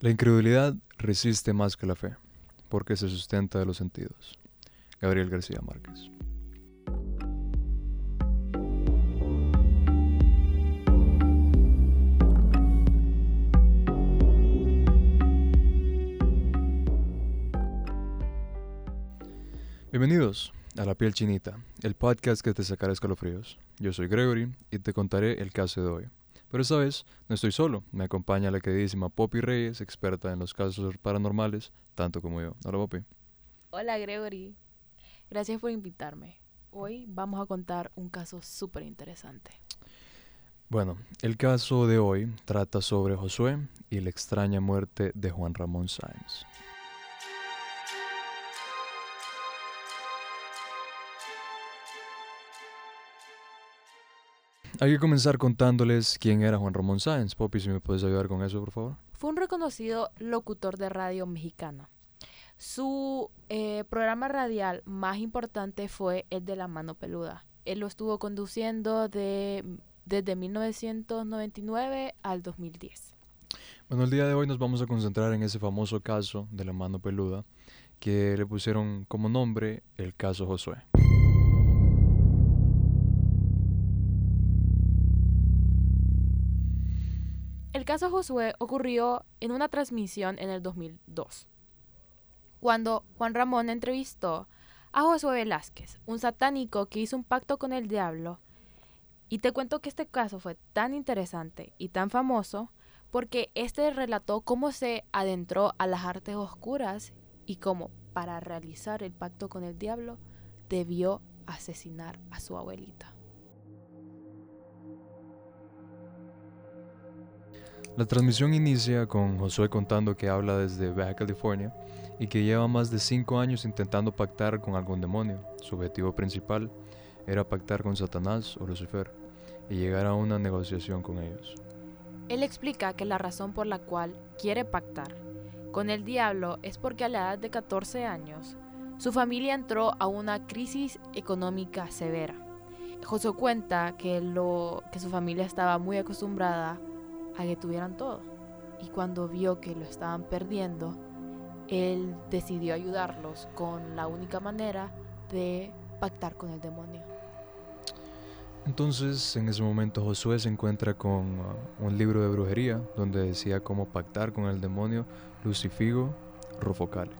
La incredulidad resiste más que la fe, porque se sustenta de los sentidos. Gabriel García Márquez. Bienvenidos a La Piel Chinita, el podcast que te sacará escalofríos. Yo soy Gregory y te contaré el caso de hoy. Pero esta vez no estoy solo, me acompaña la queridísima Poppy Reyes, experta en los casos paranormales, tanto como yo. Hola Poppy. Hola Gregory, gracias por invitarme. Hoy vamos a contar un caso súper interesante. Bueno, el caso de hoy trata sobre Josué y la extraña muerte de Juan Ramón Sáenz. Hay que comenzar contándoles quién era Juan Ramón Sáenz. Poppy, si me puedes ayudar con eso, por favor. Fue un reconocido locutor de radio mexicano. Su eh, programa radial más importante fue el de La Mano Peluda. Él lo estuvo conduciendo de, desde 1999 al 2010. Bueno, el día de hoy nos vamos a concentrar en ese famoso caso de La Mano Peluda que le pusieron como nombre el caso Josué. El caso Josué ocurrió en una transmisión en el 2002, cuando Juan Ramón entrevistó a Josué Velázquez, un satánico que hizo un pacto con el diablo. Y te cuento que este caso fue tan interesante y tan famoso porque este relató cómo se adentró a las artes oscuras y cómo, para realizar el pacto con el diablo, debió asesinar a su abuelita. La transmisión inicia con Josué contando que habla desde Baja California y que lleva más de cinco años intentando pactar con algún demonio. Su objetivo principal era pactar con Satanás o Lucifer y llegar a una negociación con ellos. Él explica que la razón por la cual quiere pactar con el diablo es porque a la edad de 14 años su familia entró a una crisis económica severa. Josué cuenta que, lo, que su familia estaba muy acostumbrada a que tuvieran todo. Y cuando vio que lo estaban perdiendo, él decidió ayudarlos con la única manera de pactar con el demonio. Entonces, en ese momento Josué se encuentra con uh, un libro de brujería donde decía cómo pactar con el demonio Lucifigo Rufocale.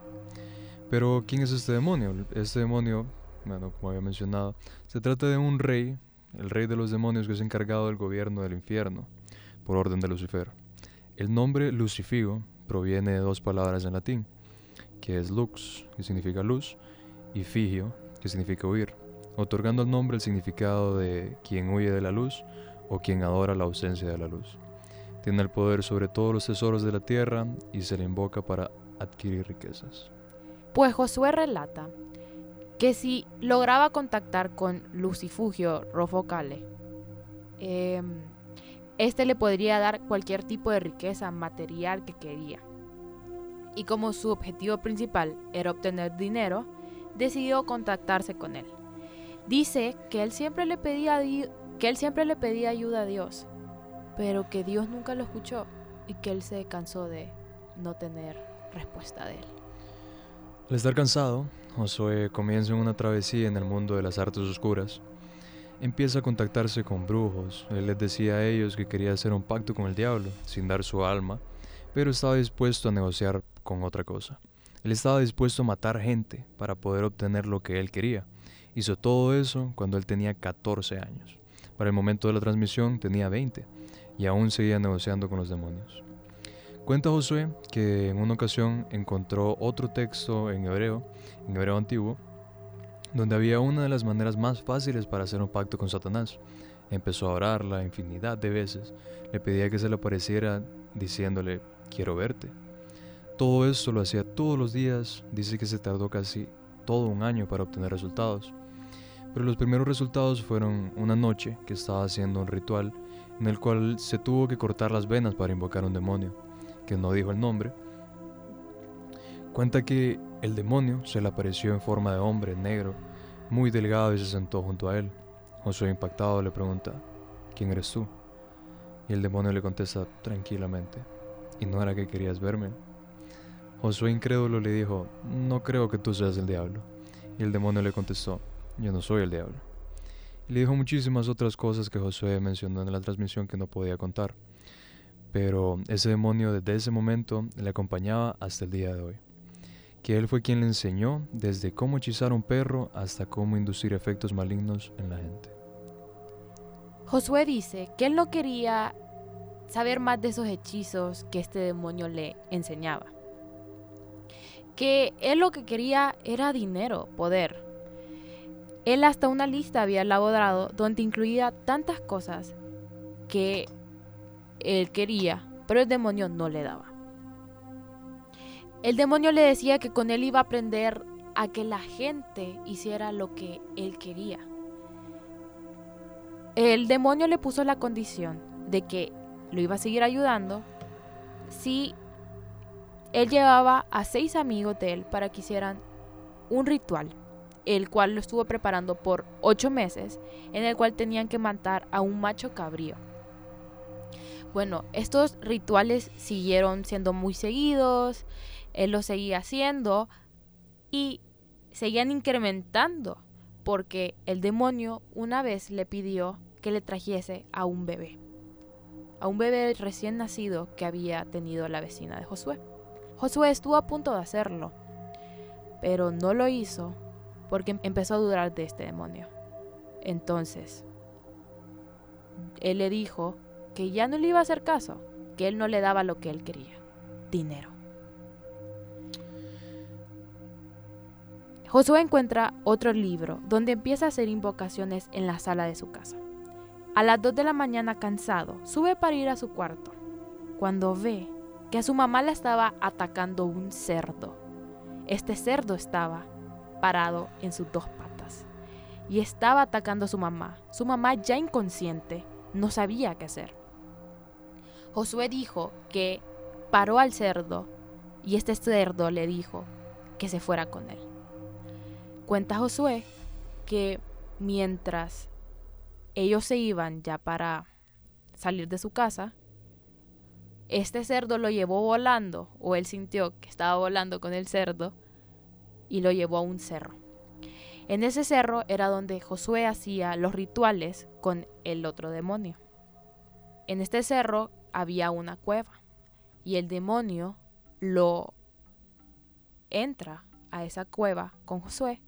Pero, ¿quién es este demonio? Este demonio, bueno, como había mencionado, se trata de un rey, el rey de los demonios que es encargado del gobierno del infierno por orden de Lucifer. El nombre Lucifigo proviene de dos palabras en latín, que es lux, que significa luz, y figio, que significa huir, otorgando al nombre el significado de quien huye de la luz o quien adora la ausencia de la luz. Tiene el poder sobre todos los tesoros de la tierra y se le invoca para adquirir riquezas. Pues Josué relata que si lograba contactar con Lucifugio Rofocale, eh, este le podría dar cualquier tipo de riqueza material que quería. Y como su objetivo principal era obtener dinero, decidió contactarse con él. Dice que él siempre le pedía, que él siempre le pedía ayuda a Dios, pero que Dios nunca lo escuchó y que él se cansó de no tener respuesta de él. Al estar cansado, Josué comienza una travesía en el mundo de las artes oscuras empieza a contactarse con brujos. Él les decía a ellos que quería hacer un pacto con el diablo, sin dar su alma, pero estaba dispuesto a negociar con otra cosa. Él estaba dispuesto a matar gente para poder obtener lo que él quería. Hizo todo eso cuando él tenía 14 años. Para el momento de la transmisión tenía 20 y aún seguía negociando con los demonios. Cuenta Josué que en una ocasión encontró otro texto en hebreo, en hebreo antiguo, donde había una de las maneras más fáciles para hacer un pacto con Satanás. Empezó a orarla infinidad de veces, le pedía que se le apareciera diciéndole, quiero verte. Todo esto lo hacía todos los días, dice que se tardó casi todo un año para obtener resultados. Pero los primeros resultados fueron una noche que estaba haciendo un ritual en el cual se tuvo que cortar las venas para invocar un demonio, que no dijo el nombre. Cuenta que el demonio se le apareció en forma de hombre negro, muy delgado y se sentó junto a él. Josué impactado le pregunta, ¿quién eres tú? Y el demonio le contesta tranquilamente, y no era que querías verme. Josué incrédulo le dijo, no creo que tú seas el diablo. Y el demonio le contestó, yo no soy el diablo. Y le dijo muchísimas otras cosas que Josué mencionó en la transmisión que no podía contar. Pero ese demonio desde ese momento le acompañaba hasta el día de hoy. Que él fue quien le enseñó desde cómo hechizar un perro hasta cómo inducir efectos malignos en la gente. Josué dice que él no quería saber más de esos hechizos que este demonio le enseñaba. Que él lo que quería era dinero, poder. Él hasta una lista había elaborado donde incluía tantas cosas que él quería, pero el demonio no le daba. El demonio le decía que con él iba a aprender a que la gente hiciera lo que él quería. El demonio le puso la condición de que lo iba a seguir ayudando si él llevaba a seis amigos de él para que hicieran un ritual, el cual lo estuvo preparando por ocho meses, en el cual tenían que matar a un macho cabrío. Bueno, estos rituales siguieron siendo muy seguidos, él los seguía haciendo y seguían incrementando porque el demonio una vez le pidió que le trajese a un bebé, a un bebé recién nacido que había tenido la vecina de Josué. Josué estuvo a punto de hacerlo, pero no lo hizo porque empezó a dudar de este demonio. Entonces, él le dijo que ya no le iba a hacer caso, que él no le daba lo que él quería, dinero. Josué encuentra otro libro donde empieza a hacer invocaciones en la sala de su casa. A las 2 de la mañana cansado, sube para ir a su cuarto, cuando ve que a su mamá la estaba atacando un cerdo. Este cerdo estaba parado en sus dos patas y estaba atacando a su mamá. Su mamá ya inconsciente no sabía qué hacer. Josué dijo que paró al cerdo y este cerdo le dijo que se fuera con él. Cuenta Josué que mientras ellos se iban ya para salir de su casa, este cerdo lo llevó volando, o él sintió que estaba volando con el cerdo, y lo llevó a un cerro. En ese cerro era donde Josué hacía los rituales con el otro demonio. En este cerro había una cueva y el demonio lo entra a esa cueva con Josué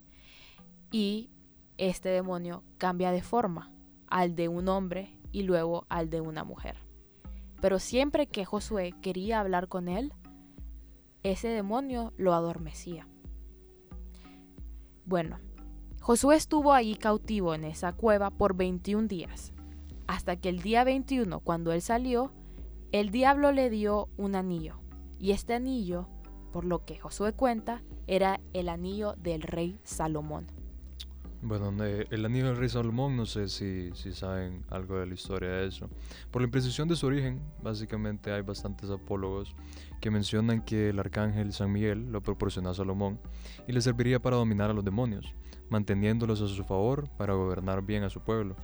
y este demonio cambia de forma al de un hombre y luego al de una mujer. Pero siempre que Josué quería hablar con él, ese demonio lo adormecía. Bueno, Josué estuvo ahí cautivo en esa cueva por 21 días, hasta que el día 21, cuando él salió, el diablo le dio un anillo, y este anillo, por lo que Josué cuenta, era el anillo del rey Salomón. Bueno, el anillo del rey Salomón, no sé si, si, saben algo de la historia de eso. Por la imprecisión de su origen, básicamente hay bastantes apólogos que mencionan que el arcángel San Miguel lo proporcionó a Salomón y le serviría para dominar a los demonios, manteniéndolos a su favor para gobernar bien a su pueblo.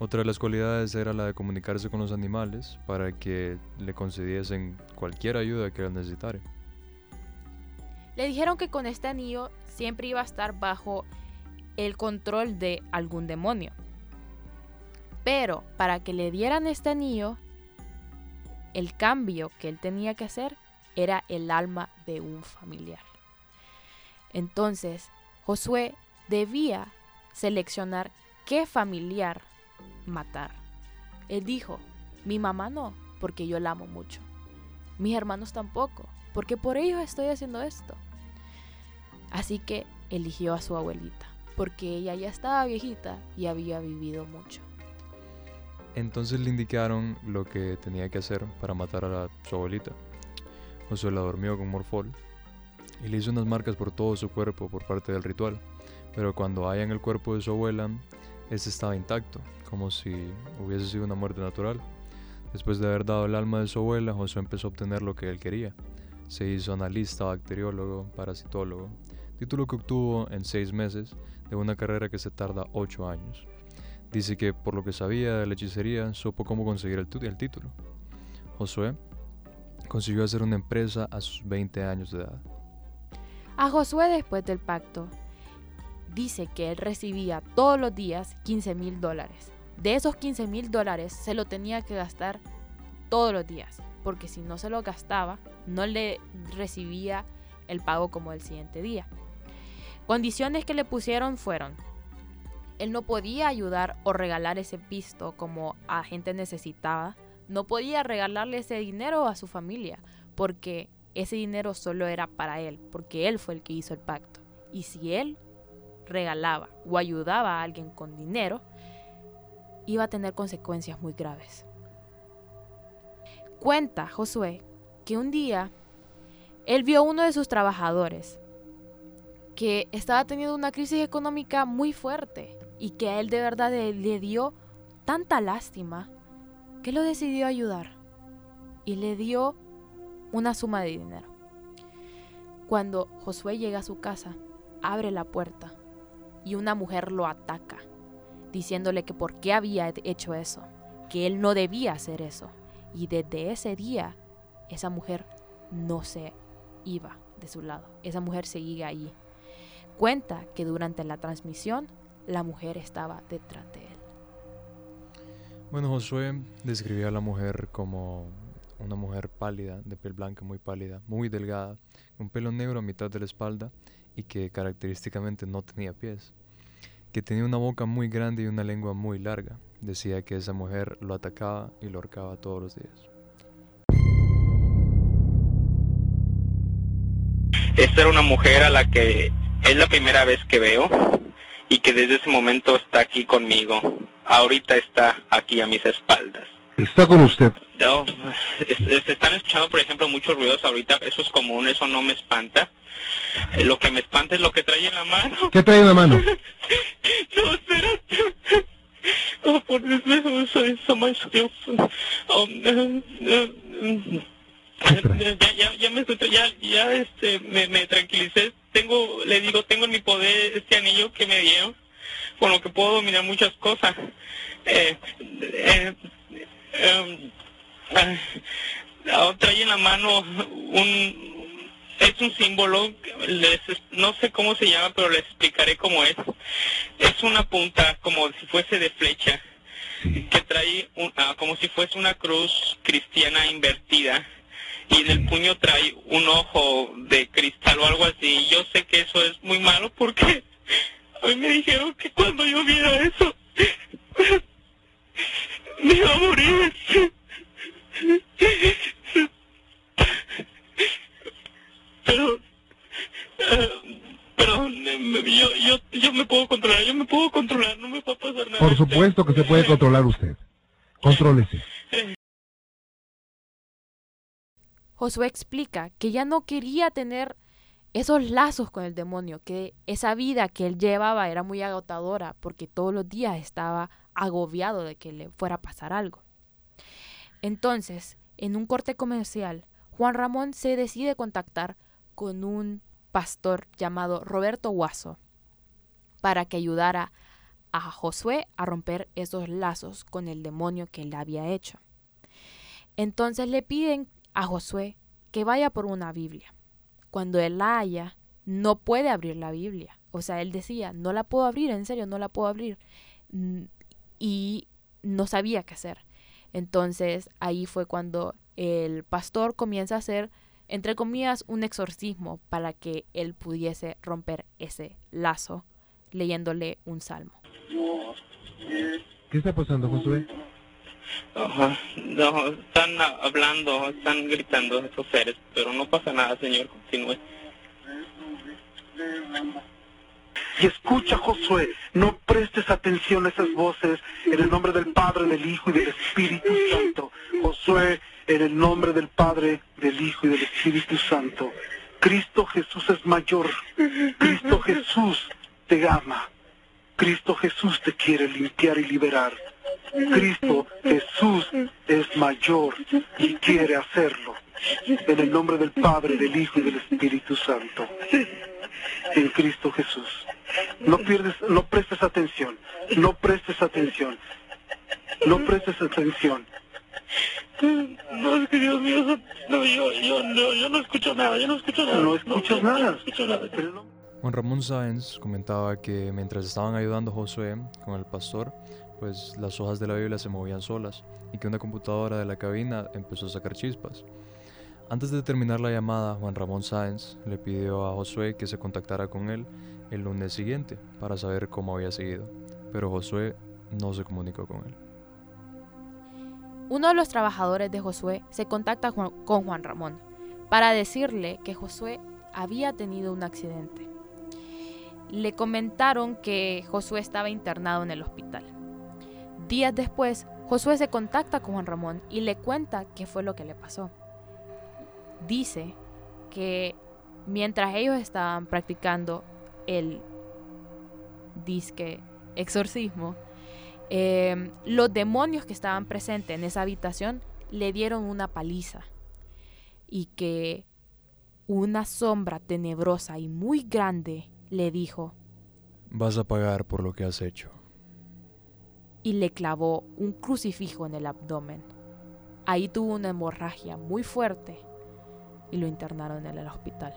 Otra de las cualidades era la de comunicarse con los animales para que le concediesen cualquier ayuda que él necesitara. Le dijeron que con este anillo siempre iba a estar bajo el control de algún demonio. Pero para que le dieran este anillo, el cambio que él tenía que hacer era el alma de un familiar. Entonces, Josué debía seleccionar qué familiar matar. Él dijo, mi mamá no, porque yo la amo mucho. Mis hermanos tampoco, porque por ellos estoy haciendo esto. Así que eligió a su abuelita, porque ella ya estaba viejita y había vivido mucho. Entonces le indicaron lo que tenía que hacer para matar a su abuelita. Josué la durmió con morfol y le hizo unas marcas por todo su cuerpo por parte del ritual. Pero cuando en el cuerpo de su abuela, ese estaba intacto, como si hubiese sido una muerte natural. Después de haber dado el alma de su abuela, Josué empezó a obtener lo que él quería. Se hizo analista, bacteriólogo, parasitólogo, título que obtuvo en seis meses de una carrera que se tarda ocho años. Dice que por lo que sabía de la hechicería, supo cómo conseguir el, título. Josué consiguió hacer una empresa a sus 20 años de edad. A Josué después del pacto, dice que él recibía todos los días 15 mil dólares. De esos 15 mil dólares se lo tenía que gastar todos los días, porque si no se lo gastaba, no le recibía el pago como el siguiente día. Condiciones que le pusieron fueron, él no podía ayudar o regalar ese pisto como a gente necesitada, no podía regalarle ese dinero a su familia, porque ese dinero solo era para él, porque él fue el que hizo el pacto. Y si él regalaba o ayudaba a alguien con dinero, iba a tener consecuencias muy graves. Cuenta Josué que un día él vio a uno de sus trabajadores que estaba teniendo una crisis económica muy fuerte y que a él de verdad le, le dio tanta lástima que lo decidió ayudar y le dio una suma de dinero. Cuando Josué llega a su casa, abre la puerta y una mujer lo ataca, diciéndole que por qué había hecho eso, que él no debía hacer eso. Y desde ese día, esa mujer no se iba de su lado, esa mujer seguía allí. Cuenta que durante la transmisión, la mujer estaba detrás de él. Bueno, Josué describía a la mujer como una mujer pálida, de piel blanca muy pálida, muy delgada, con pelo negro a mitad de la espalda y que característicamente no tenía pies, que tenía una boca muy grande y una lengua muy larga. Decía que esa mujer lo atacaba y lo ahorcaba todos los días. Esta era una mujer a la que es la primera vez que veo y que desde ese momento está aquí conmigo. Ahorita está aquí a mis espaldas. Está con usted. No, se están escuchando, por ejemplo, muchos ruidos ahorita. Eso es común, eso no me espanta. Eh, Lo que me espanta es lo que trae en la mano. ¿Qué trae en la mano? No, espérate. Oh, por Dios, eso es so much. Oh. Ya, ya, ya me tra- ya, ya, este, me, me tranquilicé. Tengo, le digo, tengo en mi poder este anillo que me dieron, con lo que puedo dominar muchas cosas. Eh, eh, em, ah, trae en la mano un, es un símbolo, les, no sé cómo se llama, pero les explicaré cómo es. Es una punta como si fuese de flecha, que trae un- ah, como si fuese una cruz cristiana invertida y en el puño trae un ojo de cristal o algo así. Yo sé que eso es muy malo porque a mí me dijeron que cuando yo viera eso me iba a morir. Pero, eh, pero yo, yo, yo me puedo controlar, yo me puedo controlar, no me va a pasar nada. Por supuesto que se puede controlar usted. Contrólese. Josué explica que ya no quería tener esos lazos con el demonio, que esa vida que él llevaba era muy agotadora porque todos los días estaba agobiado de que le fuera a pasar algo. Entonces, en un corte comercial, Juan Ramón se decide contactar con un pastor llamado Roberto Guaso para que ayudara a Josué a romper esos lazos con el demonio que él había hecho. Entonces le piden a Josué que vaya por una Biblia. Cuando él la haya, no puede abrir la Biblia. O sea, él decía, no la puedo abrir, en serio, no la puedo abrir. Mm, Y no sabía qué hacer. Entonces ahí fue cuando el pastor comienza a hacer, entre comillas, un exorcismo para que él pudiese romper ese lazo leyéndole un salmo. ¿Qué está pasando, Josué? No, están hablando, están gritando esos seres, pero no pasa nada, señor, continúe. Y escucha, Josué, no prestes atención a esas voces en el nombre del Padre, del Hijo y del Espíritu Santo. Josué, en el nombre del Padre, del Hijo y del Espíritu Santo. Cristo Jesús es mayor. Cristo Jesús te ama. Cristo Jesús te quiere limpiar y liberar. Cristo Jesús es mayor y quiere hacerlo. En el nombre del Padre, del Hijo y del Espíritu Santo. En Cristo Jesús. No pierdes, no prestes atención. No prestes atención. No prestes atención. No, es que Dios mío, no, yo, yo, no, yo no escucho nada, yo no escucho nada. No escuchas no, nada. No escucho nada. Juan Ramón Sáenz comentaba que mientras estaban ayudando a Josué con el pastor, pues las hojas de la Biblia se movían solas y que una computadora de la cabina empezó a sacar chispas. Antes de terminar la llamada, Juan Ramón Sáenz le pidió a Josué que se contactara con él el lunes siguiente para saber cómo había seguido, pero Josué no se comunicó con él. Uno de los trabajadores de Josué se contacta con Juan Ramón para decirle que Josué había tenido un accidente. Le comentaron que Josué estaba internado en el hospital. Días después, Josué se contacta con Juan Ramón y le cuenta qué fue lo que le pasó. Dice que mientras ellos estaban practicando el disque exorcismo, eh, los demonios que estaban presentes en esa habitación le dieron una paliza y que una sombra tenebrosa y muy grande le dijo Vas a pagar por lo que has hecho. Y le clavó un crucifijo en el abdomen. Ahí tuvo una hemorragia muy fuerte y lo internaron en el hospital.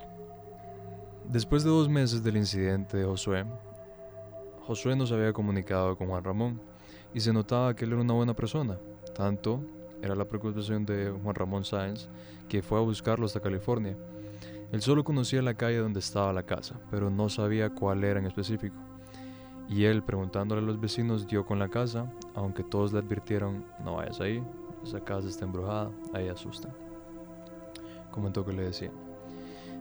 Después de dos meses del incidente de Josué, Josué no se había comunicado con Juan Ramón y se notaba que él era una buena persona. Tanto era la preocupación de Juan Ramón Sáenz que fue a buscarlo hasta California. Él solo conocía la calle donde estaba la casa, pero no sabía cuál era en específico. Y él, preguntándole a los vecinos, dio con la casa, aunque todos le advirtieron, no vayas ahí, esa casa está embrujada, ahí asustan. Comentó que le decía.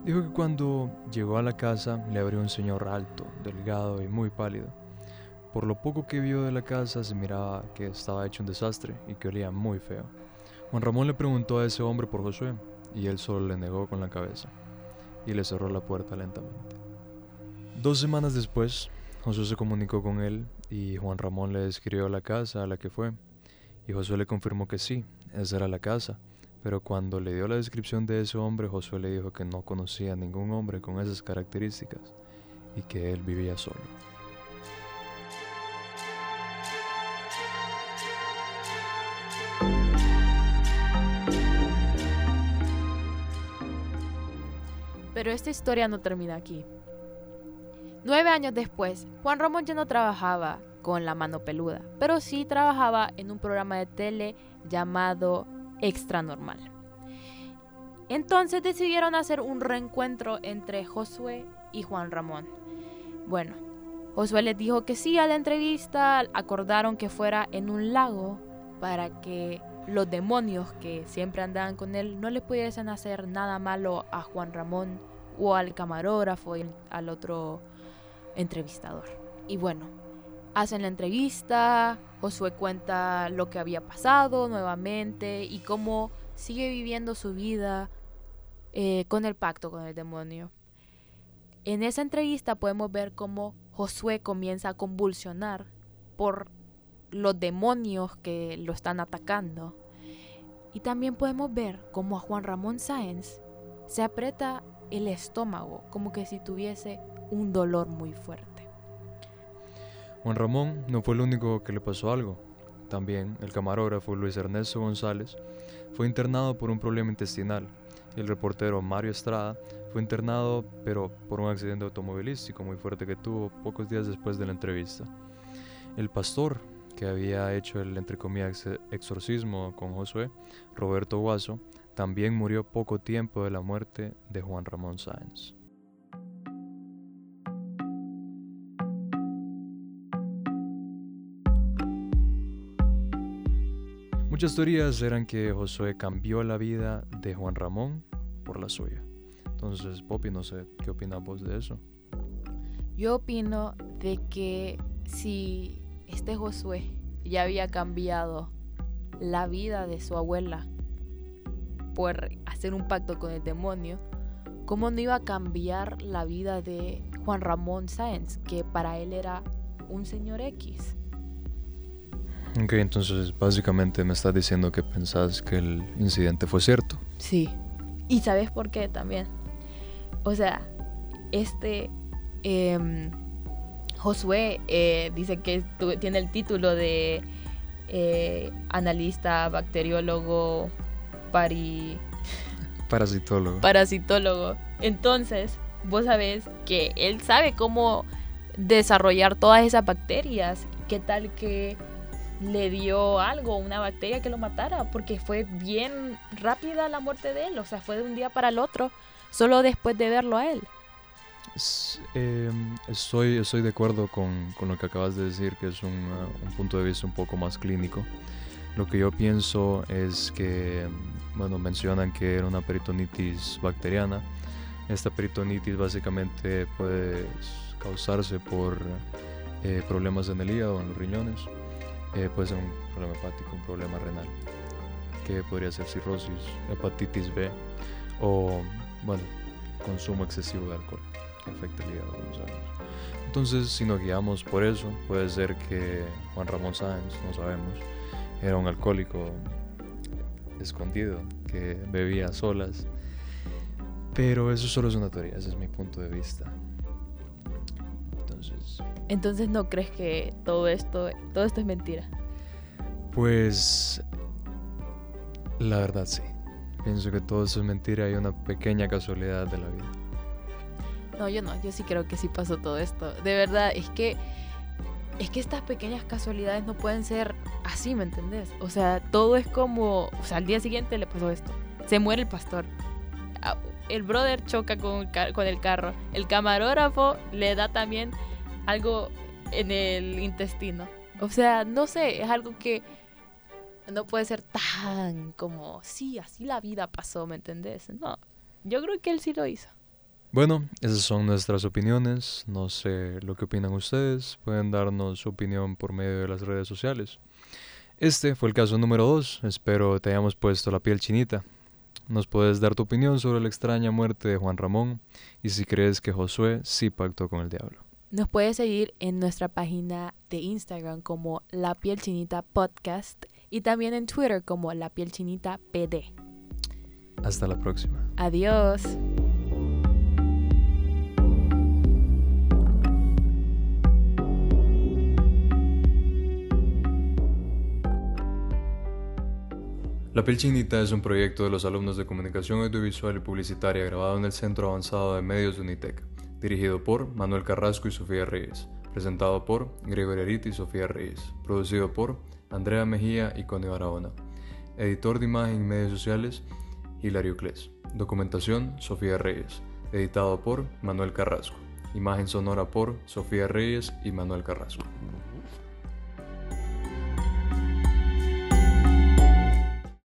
Dijo que cuando llegó a la casa le abrió un señor alto, delgado y muy pálido. Por lo poco que vio de la casa se miraba que estaba hecho un desastre y que olía muy feo. Juan Ramón le preguntó a ese hombre por Josué y él solo le negó con la cabeza y le cerró la puerta lentamente. Dos semanas después, Josué se comunicó con él y Juan Ramón le describió la casa a la que fue y Josué le confirmó que sí, esa era la casa. Pero cuando le dio la descripción de ese hombre, Josué le dijo que no conocía a ningún hombre con esas características y que él vivía solo. Pero esta historia no termina aquí. Nueve años después, Juan Ramón ya no trabajaba con la mano peluda, pero sí trabajaba en un programa de tele llamado Extra Normal. Entonces decidieron hacer un reencuentro entre Josué y Juan Ramón. Bueno, Josué les dijo que sí a la entrevista, acordaron que fuera en un lago para que los demonios que siempre andaban con él no le pudiesen hacer nada malo a Juan Ramón o al camarógrafo y al otro entrevistador. Y bueno, hacen la entrevista, Josué cuenta lo que había pasado nuevamente y cómo sigue viviendo su vida eh, con el pacto con el demonio. En esa entrevista podemos ver cómo Josué comienza a convulsionar por los demonios que lo están atacando. Y también podemos ver cómo a Juan Ramón Sáenz se aprieta el estómago, como que si tuviese un dolor muy fuerte. Juan Ramón no fue el único que le pasó algo. También el camarógrafo Luis Ernesto González fue internado por un problema intestinal. El reportero Mario Estrada fue internado pero por un accidente automovilístico muy fuerte que tuvo pocos días después de la entrevista. El pastor que había hecho el entre exorcismo con Josué, Roberto Guaso, también murió poco tiempo de la muerte de Juan Ramón Sáenz. Muchas teorías eran que Josué cambió la vida de Juan Ramón por la suya. Entonces, Poppy, no sé, ¿qué opinas vos de eso? Yo opino de que si este Josué ya había cambiado la vida de su abuela por hacer un pacto con el demonio, ¿cómo no iba a cambiar la vida de Juan Ramón Sáenz, que para él era un señor X? Ok, entonces básicamente me estás diciendo que pensás que el incidente fue cierto. Sí. ¿Y sabes por qué también? O sea, este eh, Josué eh, dice que tiene el título de eh, analista, bacteriólogo, pari, Parasitólogo. parasitólogo. Entonces, vos sabés que él sabe cómo desarrollar todas esas bacterias. ¿Qué tal que le dio algo, una bacteria que lo matara? Porque fue bien rápida la muerte de él. O sea, fue de un día para el otro. Solo después de verlo a él. Eh, estoy, de acuerdo con, con lo que acabas de decir, que es un, uh, un punto de vista un poco más clínico. Lo que yo pienso es que, bueno, mencionan que era una peritonitis bacteriana. Esta peritonitis básicamente puede causarse por eh, problemas en el hígado, en los riñones. Eh, puede ser un problema hepático, un problema renal, que podría ser cirrosis, hepatitis B o, bueno, consumo excesivo de alcohol que afecta el hígado, como sabemos. Entonces, si nos guiamos por eso, puede ser que Juan Ramón Sáenz, no sabemos, era un alcohólico escondido que bebía a solas. Pero eso solo es una teoría, ese es mi punto de vista. Entonces, ¿no crees que todo esto, todo esto es mentira? pues la verdad sí. Pienso que todo eso es mentira y una pequeña casualidad de la vida. No, yo no, yo sí creo que sí pasó todo esto. De verdad, es que es que estas pequeñas casualidades no pueden ser así, ¿me entendés? O sea, todo es como, o sea, al día siguiente le pasó esto. Se muere el pastor. Ah, El brother choca con el carro. El camarógrafo le da también algo en el intestino. O sea, no sé, es algo que no puede ser tan como, sí, así la vida pasó, ¿me entendés? No, yo creo que él sí lo hizo. Bueno, esas son nuestras opiniones. No sé lo que opinan ustedes. Pueden darnos su opinión por medio de las redes sociales. Este fue el caso número 2. Espero te hayamos puesto la piel chinita. Nos puedes dar tu opinión sobre la extraña muerte de Juan Ramón y si crees que Josué sí pactó con el diablo. Nos puedes seguir en nuestra página de Instagram como La Piel Chinita Podcast y también en Twitter como La Piel Chinita PD. Hasta la próxima. Adiós. La piel chinita es un proyecto de los alumnos de Comunicación Audiovisual y Publicitaria grabado en el Centro Avanzado de Medios de Unitec, dirigido por Manuel Carrasco y Sofía Reyes, presentado por Gregorio Arit y Sofía Reyes, producido por Andrea Mejía y Connie Barahona, editor de imagen y medios sociales Hilario Cles, documentación Sofía Reyes, editado por Manuel Carrasco, imagen sonora por Sofía Reyes y Manuel Carrasco.